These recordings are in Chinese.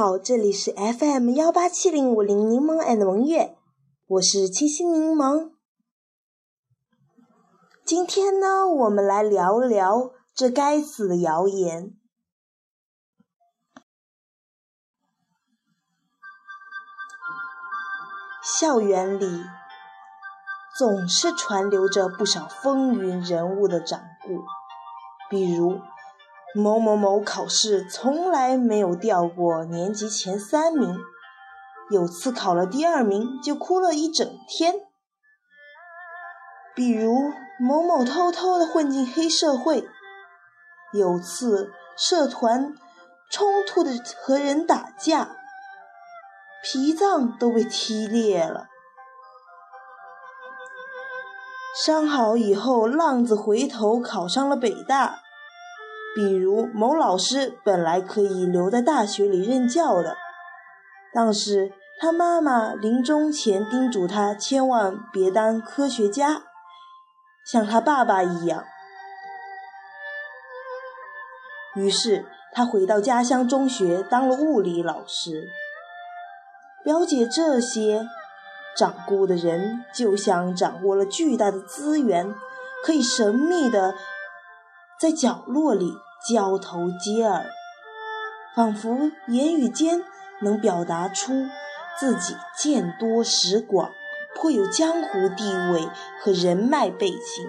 好，这里是 FM 幺八七零五零柠檬 and 文月，我是清新柠檬。今天呢，我们来聊聊这该死的谣言。校园里总是传流着不少风云人物的掌故，比如。某某某考试从来没有掉过年级前三名，有次考了第二名就哭了一整天。比如某某偷偷的混进黑社会，有次社团冲突的和人打架，脾脏都被踢裂了。伤好以后，浪子回头考上了北大。比如某老师本来可以留在大学里任教的，但是他妈妈临终前叮嘱他千万别当科学家，像他爸爸一样。于是他回到家乡中学当了物理老师。了解这些掌故的人，就像掌握了巨大的资源，可以神秘的。在角落里交头接耳，仿佛言语间能表达出自己见多识广、颇有江湖地位和人脉背景，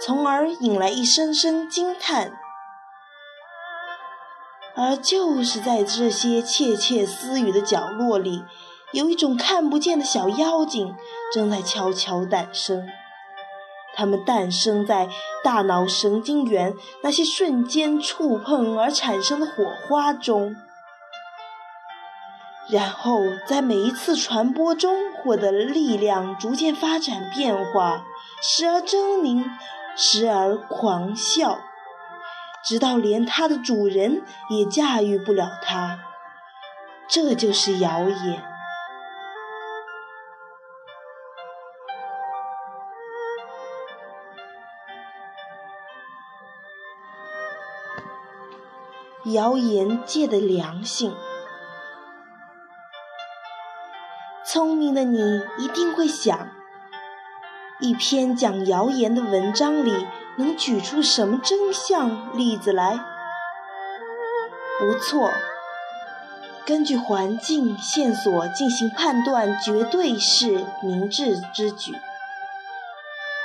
从而引来一声声惊叹。而就是在这些窃窃私语的角落里，有一种看不见的小妖精正在悄悄诞生。它们诞生在大脑神经元那些瞬间触碰而产生的火花中，然后在每一次传播中获得了力量，逐渐发展变化，时而狰狞，时而狂笑，直到连它的主人也驾驭不了它。这就是谣言。谣言界的良心，聪明的你一定会想：一篇讲谣言的文章里能举出什么真相例子来？不错，根据环境线索进行判断，绝对是明智之举。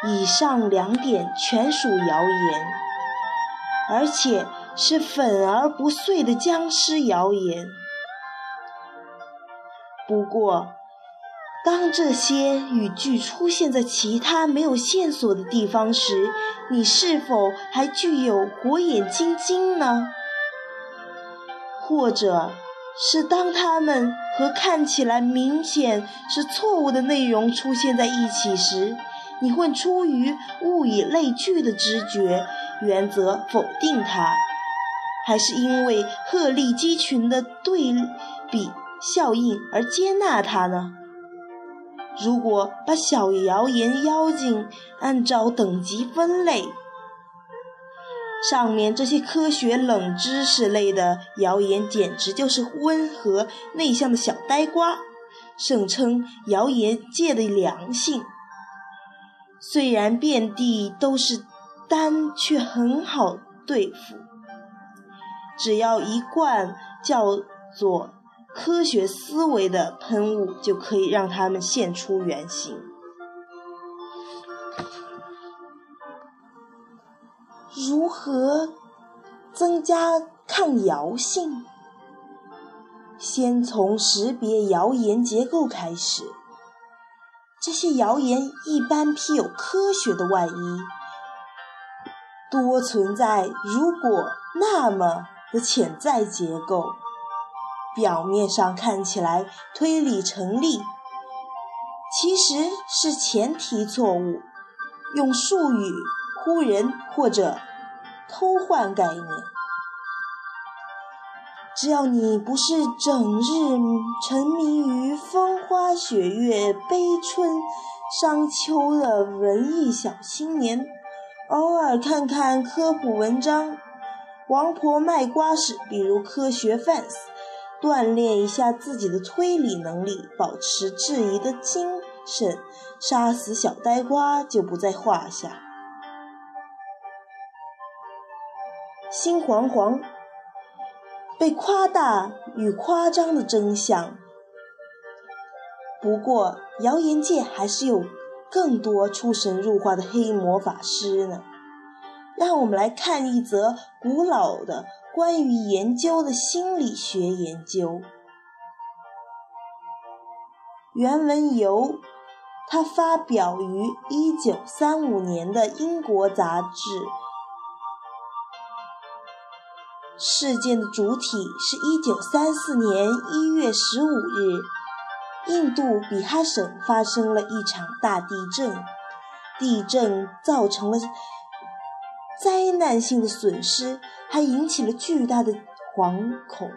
以上两点全属谣言，而且。是粉而不碎的僵尸谣言。不过，当这些语句出现在其他没有线索的地方时，你是否还具有火眼金睛呢？或者是当它们和看起来明显是错误的内容出现在一起时，你会出于物以类聚的直觉原则否定它？还是因为鹤立鸡群的对比效应而接纳它呢？如果把小谣言妖精按照等级分类，上面这些科学冷知识类的谣言简直就是温和内向的小呆瓜，盛称谣言界的良性。虽然遍地都是但，却很好对付。只要一罐叫做“科学思维”的喷雾，就可以让它们现出原形。如何增加抗谣性？先从识别谣言结构开始。这些谣言一般披有科学的外衣，多存在“如果”“那么”。的潜在结构，表面上看起来推理成立，其实是前提错误，用术语唬人或者偷换概念。只要你不是整日沉迷于风花雪月、悲春伤秋的文艺小青年，偶尔看看科普文章。王婆卖瓜时，比如科学 fans，锻炼一下自己的推理能力，保持质疑的精神，杀死小呆瓜就不在话下。心惶惶，被夸大与夸张的真相。不过，谣言界还是有更多出神入化的黑魔法师呢。让我们来看一则古老的关于研究的心理学研究。原文由他发表于1935年的英国杂志。事件的主体是1934年1月15日。印度比哈省发生了一场大地震，地震造成了灾难性的损失，还引起了巨大的惶恐。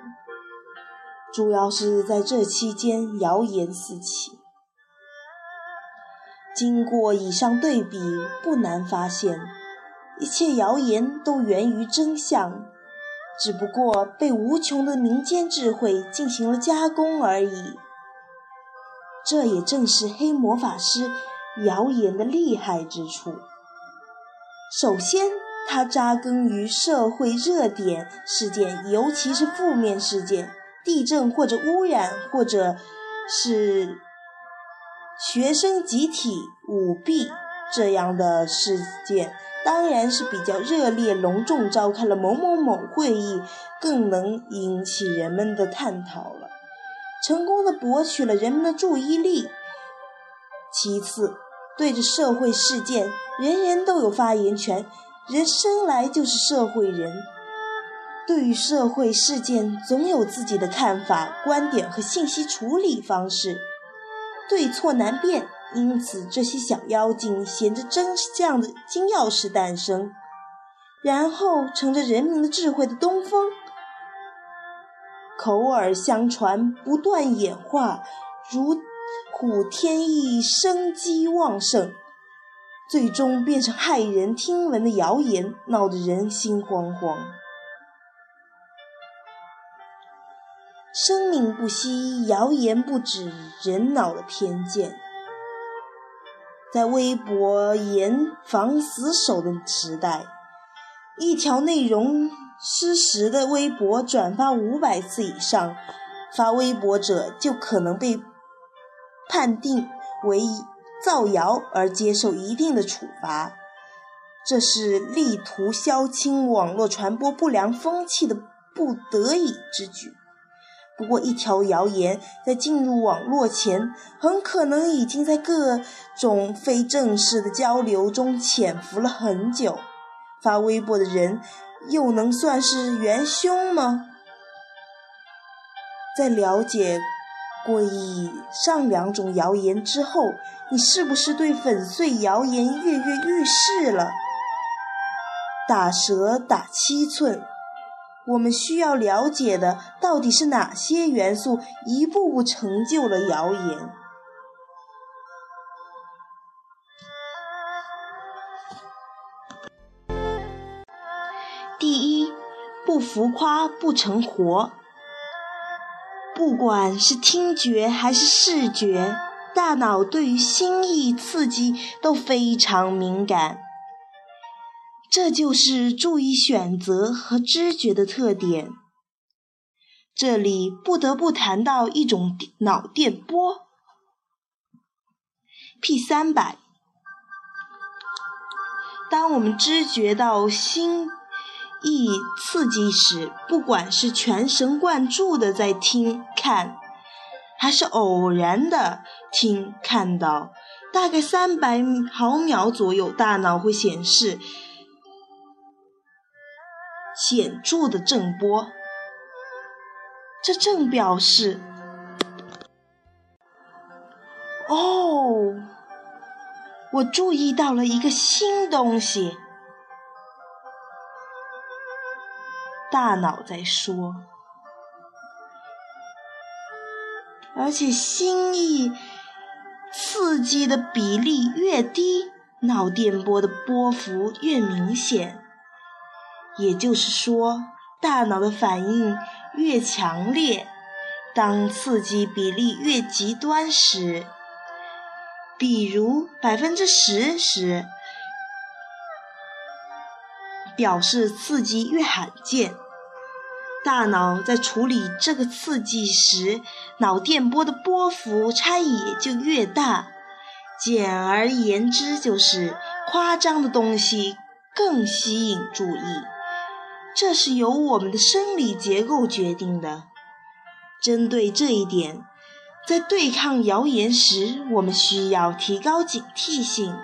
主要是在这期间，谣言四起。经过以上对比，不难发现，一切谣言都源于真相，只不过被无穷的民间智慧进行了加工而已。这也正是黑魔法师谣言的厉害之处。首先，它扎根于社会热点事件，尤其是负面事件，地震或者污染，或者是学生集体舞弊这样的事件，当然是比较热烈、隆重召开了某某某会议，更能引起人们的探讨。成功的博取了人们的注意力。其次，对着社会事件，人人都有发言权，人生来就是社会人，对于社会事件总有自己的看法、观点和信息处理方式，对错难辨。因此，这些小妖精衔着真相的金钥匙诞生，然后乘着人民的智慧的东风。口耳相传，不断演化，如虎添翼，生机旺盛，最终变成骇人听闻的谣言，闹得人心惶惶。生命不息，谣言不止，人脑的偏见，在微博严防死守的时代，一条内容。失实的微博转发五百次以上，发微博者就可能被判定为造谣而接受一定的处罚。这是力图消清网络传播不良风气的不得已之举。不过，一条谣言在进入网络前，很可能已经在各种非正式的交流中潜伏了很久。发微博的人。又能算是元凶吗？在了解过以上两种谣言之后，你是不是对粉碎谣言跃跃欲试了？打蛇打七寸，我们需要了解的到底是哪些元素，一步步成就了谣言？浮夸不成活。不管是听觉还是视觉，大脑对于新意刺激都非常敏感。这就是注意选择和知觉的特点。这里不得不谈到一种脑电波，P 三百。当我们知觉到新。意刺激时，不管是全神贯注的在听看，还是偶然的听看到，大概三百毫秒左右，大脑会显示显著的震波。这正表示，哦，我注意到了一个新东西。大脑在说，而且心意刺激的比例越低，脑电波的波幅越明显。也就是说，大脑的反应越强烈，当刺激比例越极端时，比如百分之十时，表示刺激越罕见。大脑在处理这个刺激时，脑电波的波幅差异也就越大。简而言之，就是夸张的东西更吸引注意。这是由我们的生理结构决定的。针对这一点，在对抗谣言时，我们需要提高警惕性，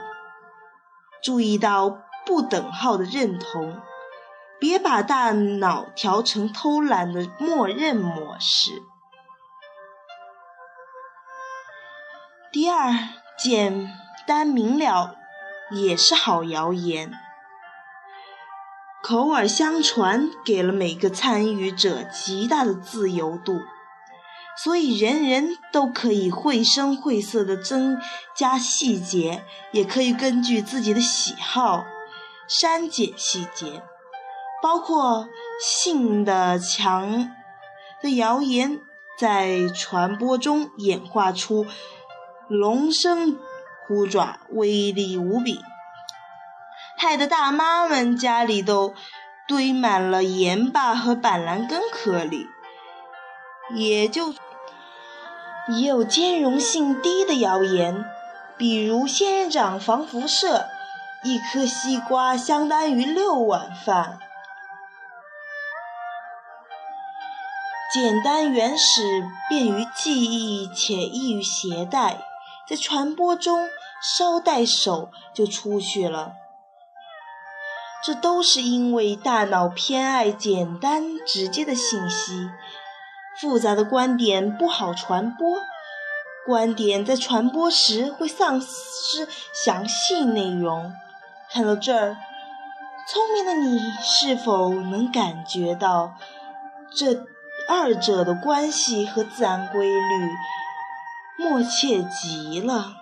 注意到不等号的认同，别把大脑调成偷懒的默认模式。第二，简单明了也是好谣言。口耳相传给了每个参与者极大的自由度，所以人人都可以绘声绘色地增加细节，也可以根据自己的喜好删减细节。包括性的强的谣言，在传播中演化出龙生虎爪，威力无比。害得大妈们家里都堆满了盐巴和板蓝根颗粒，也就也有兼容性低的谣言，比如仙人掌防辐射，一颗西瓜相当于六碗饭。简单原始，便于记忆且易于携带，在传播中稍带手就出去了。这都是因为大脑偏爱简单直接的信息，复杂的观点不好传播。观点在传播时会丧失详细内容。看到这儿，聪明的你是否能感觉到这二者的关系和自然规律默契极了？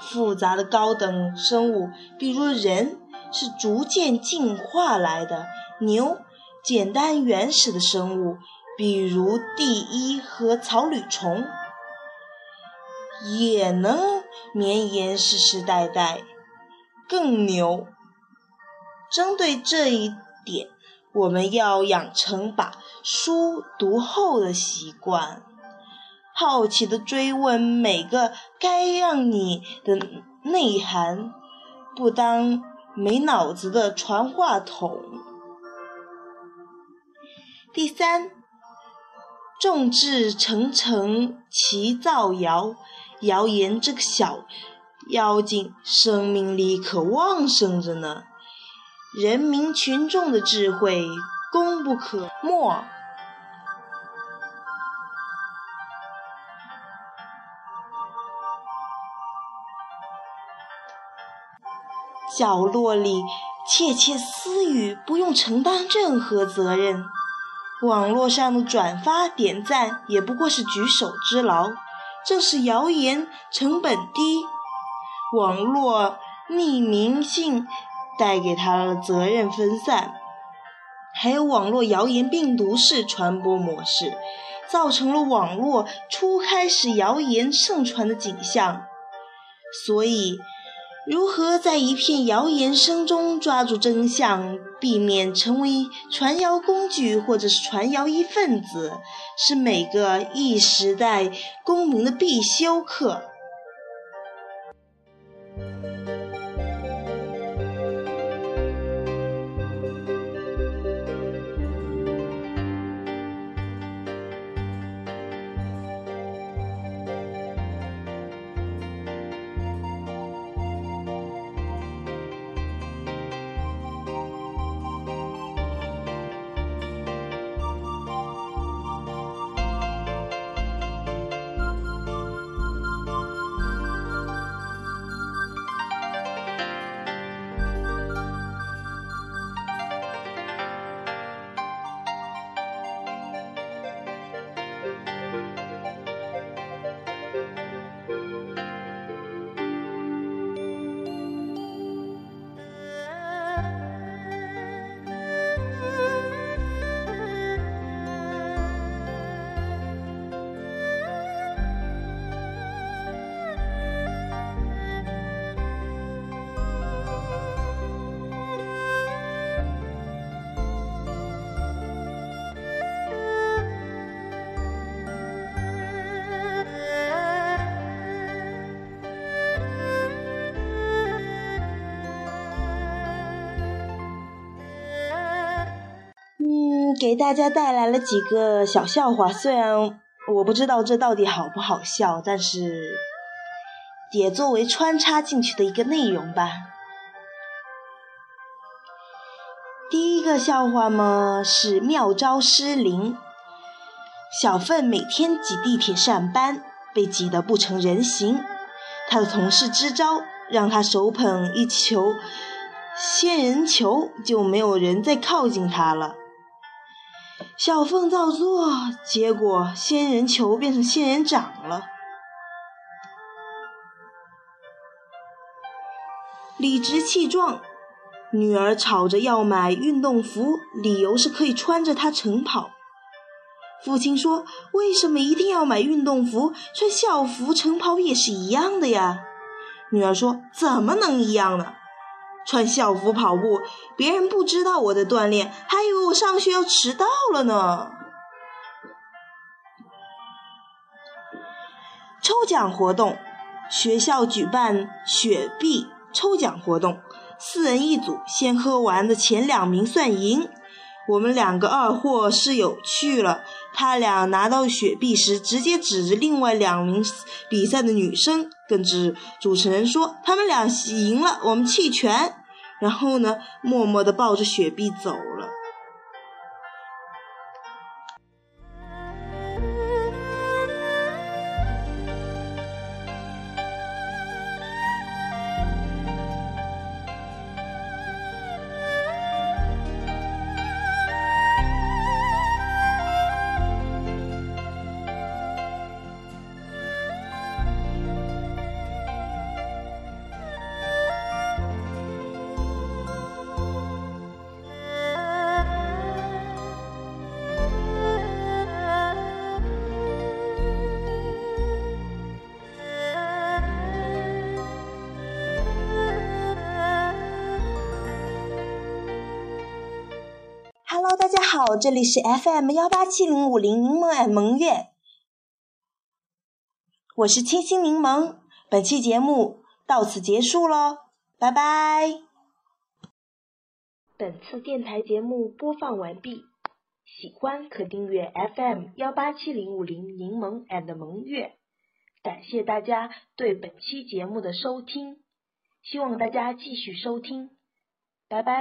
复杂的高等生物，比如人。是逐渐进化来的牛，简单原始的生物，比如地衣和草履虫，也能绵延世世代代。更牛。针对这一点，我们要养成把书读后的习惯，好奇的追问每个该让你的内涵，不当。没脑子的传话筒。第三，众志成城齐造谣，谣言这个小妖精，生命力可旺盛着呢。人民群众的智慧功不可没。角落里窃窃私语，不用承担任何责任。网络上的转发点赞也不过是举手之劳。正是谣言成本低，网络匿名性带给他的责任分散，还有网络谣言病毒式传播模式，造成了网络初开始谣言盛传的景象。所以。如何在一片谣言声中抓住真相，避免成为传谣工具或者是传谣一份子，是每个异时代公民的必修课。给大家带来了几个小笑话，虽然我不知道这到底好不好笑，但是也作为穿插进去的一个内容吧。第一个笑话嘛是妙招失灵。小奋每天挤地铁上班，被挤得不成人形。他的同事支招，让他手捧一球仙人球，就没有人再靠近他了。小凤照做，结果仙人球变成仙人掌了。理直气壮，女儿吵着要买运动服，理由是可以穿着它晨跑。父亲说：“为什么一定要买运动服？穿校服晨跑也是一样的呀。”女儿说：“怎么能一样呢？穿校服跑步，别人不知道我在锻炼，还以为我上学要迟到了呢。”抽奖活动，学校举办雪碧抽奖活动，四人一组，先喝完的前两名算赢。我们两个二货室友去了，他俩拿到雪碧时，直接指着另外两名比赛的女生，跟主主持人说：“他们俩赢了，我们弃权。”然后呢，默默地抱着雪碧走了。大家好，这里是 FM 幺八七零五零柠檬爱萌月，我是清新柠檬，本期节目到此结束喽，拜拜。本次电台节目播放完毕，喜欢可订阅 FM 幺八七零五零柠檬 and 萌月，感谢大家对本期节目的收听，希望大家继续收听，拜拜了。